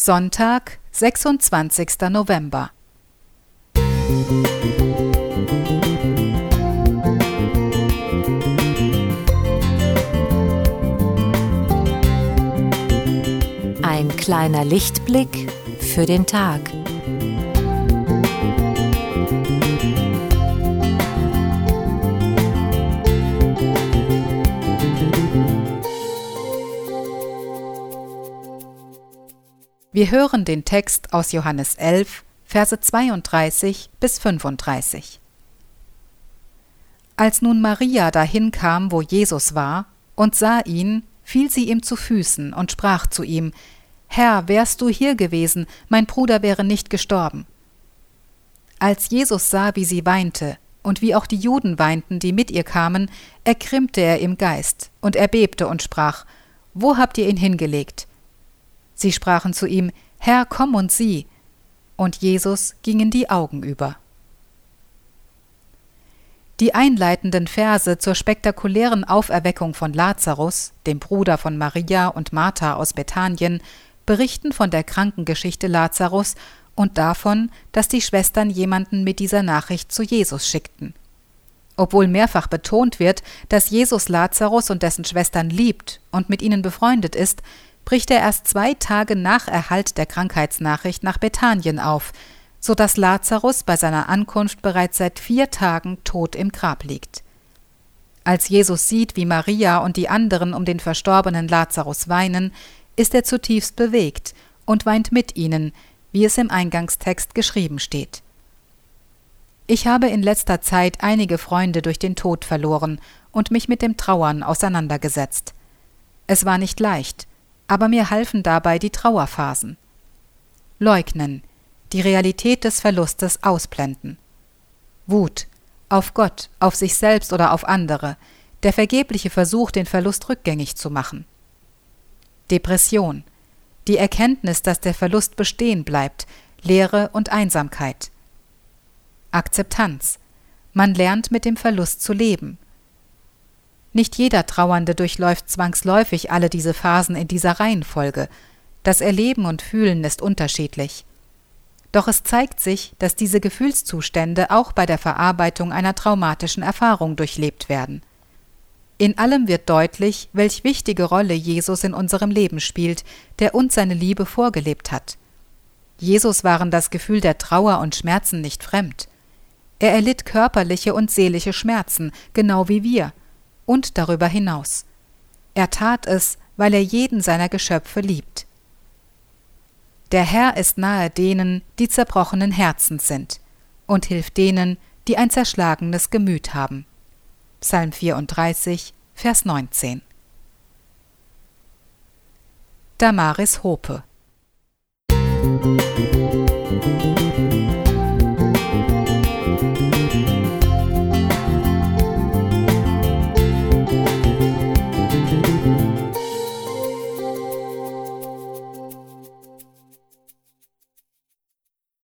Sonntag, 26. November. Ein kleiner Lichtblick für den Tag. Wir hören den Text aus Johannes 11, Verse 32 bis 35. Als nun Maria dahin kam, wo Jesus war, und sah ihn, fiel sie ihm zu Füßen und sprach zu ihm, Herr, wärst du hier gewesen, mein Bruder wäre nicht gestorben. Als Jesus sah, wie sie weinte, und wie auch die Juden weinten, die mit ihr kamen, ergrimmte er im Geist, und er bebte und sprach, Wo habt ihr ihn hingelegt? Sie sprachen zu ihm, Herr, komm und sieh. Und Jesus gingen die Augen über. Die einleitenden Verse zur spektakulären Auferweckung von Lazarus, dem Bruder von Maria und Martha aus Bethanien, berichten von der Krankengeschichte Lazarus und davon, dass die Schwestern jemanden mit dieser Nachricht zu Jesus schickten. Obwohl mehrfach betont wird, dass Jesus Lazarus und dessen Schwestern liebt und mit ihnen befreundet ist, bricht er erst zwei Tage nach Erhalt der Krankheitsnachricht nach Bethanien auf, so dass Lazarus bei seiner Ankunft bereits seit vier Tagen tot im Grab liegt. Als Jesus sieht, wie Maria und die anderen um den verstorbenen Lazarus weinen, ist er zutiefst bewegt und weint mit ihnen, wie es im Eingangstext geschrieben steht. Ich habe in letzter Zeit einige Freunde durch den Tod verloren und mich mit dem Trauern auseinandergesetzt. Es war nicht leicht, aber mir halfen dabei die Trauerphasen. Leugnen, die Realität des Verlustes ausblenden. Wut, auf Gott, auf sich selbst oder auf andere, der vergebliche Versuch, den Verlust rückgängig zu machen. Depression, die Erkenntnis, dass der Verlust bestehen bleibt, Leere und Einsamkeit. Akzeptanz, man lernt mit dem Verlust zu leben, nicht jeder Trauernde durchläuft zwangsläufig alle diese Phasen in dieser Reihenfolge. Das Erleben und Fühlen ist unterschiedlich. Doch es zeigt sich, dass diese Gefühlszustände auch bei der Verarbeitung einer traumatischen Erfahrung durchlebt werden. In allem wird deutlich, welch wichtige Rolle Jesus in unserem Leben spielt, der uns seine Liebe vorgelebt hat. Jesus waren das Gefühl der Trauer und Schmerzen nicht fremd. Er erlitt körperliche und seelische Schmerzen, genau wie wir – und darüber hinaus. Er tat es, weil er jeden seiner Geschöpfe liebt. Der Herr ist nahe denen, die zerbrochenen Herzens sind, und hilft denen, die ein zerschlagenes Gemüt haben. Psalm 34, Vers 19. Damaris Hope